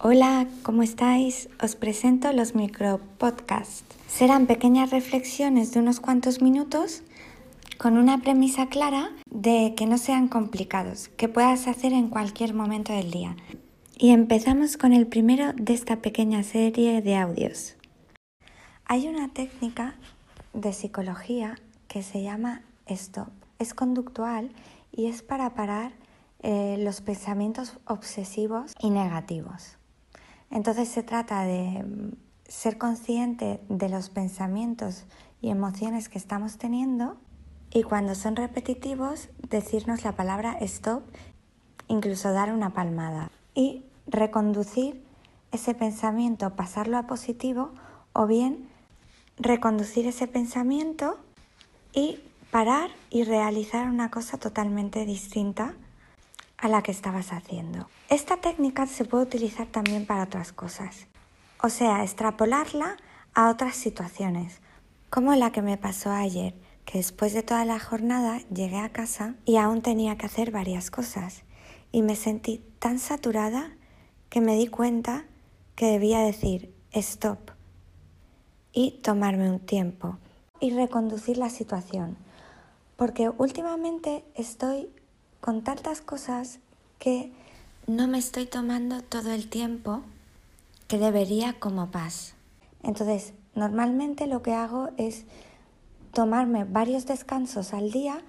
Hola, ¿cómo estáis? Os presento los micropodcasts. Serán pequeñas reflexiones de unos cuantos minutos con una premisa clara de que no sean complicados, que puedas hacer en cualquier momento del día. Y empezamos con el primero de esta pequeña serie de audios. Hay una técnica de psicología que se llama stop. Es conductual y es para parar eh, los pensamientos obsesivos y negativos. Entonces se trata de mm, ser consciente de los pensamientos y emociones que estamos teniendo y cuando son repetitivos decirnos la palabra stop, incluso dar una palmada y reconducir ese pensamiento, pasarlo a positivo o bien reconducir ese pensamiento y parar y realizar una cosa totalmente distinta a la que estabas haciendo. Esta técnica se puede utilizar también para otras cosas, o sea, extrapolarla a otras situaciones, como la que me pasó ayer, que después de toda la jornada llegué a casa y aún tenía que hacer varias cosas, y me sentí tan saturada que me di cuenta que debía decir stop y tomarme un tiempo y reconducir la situación, porque últimamente estoy con tantas cosas que no me estoy tomando todo el tiempo que debería como paz. Entonces, normalmente lo que hago es tomarme varios descansos al día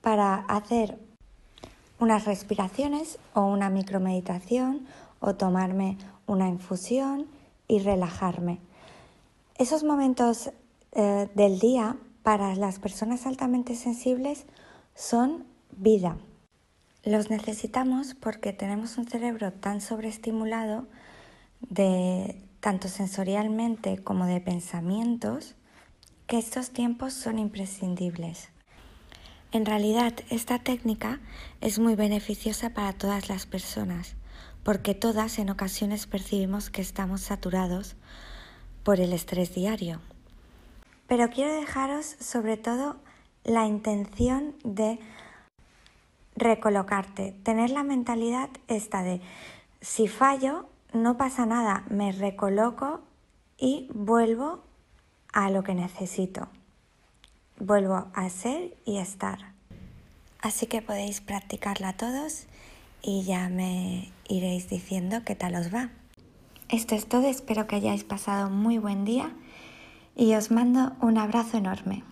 para hacer unas respiraciones o una micromeditación o tomarme una infusión y relajarme. Esos momentos eh, del día para las personas altamente sensibles son vida. Los necesitamos porque tenemos un cerebro tan sobreestimulado de tanto sensorialmente como de pensamientos que estos tiempos son imprescindibles. En realidad, esta técnica es muy beneficiosa para todas las personas, porque todas en ocasiones percibimos que estamos saturados por el estrés diario. Pero quiero dejaros sobre todo la intención de recolocarte, tener la mentalidad esta de si fallo, no pasa nada, me recoloco y vuelvo a lo que necesito. Vuelvo a ser y estar. Así que podéis practicarla todos y ya me iréis diciendo qué tal os va. Esto es todo, espero que hayáis pasado muy buen día y os mando un abrazo enorme.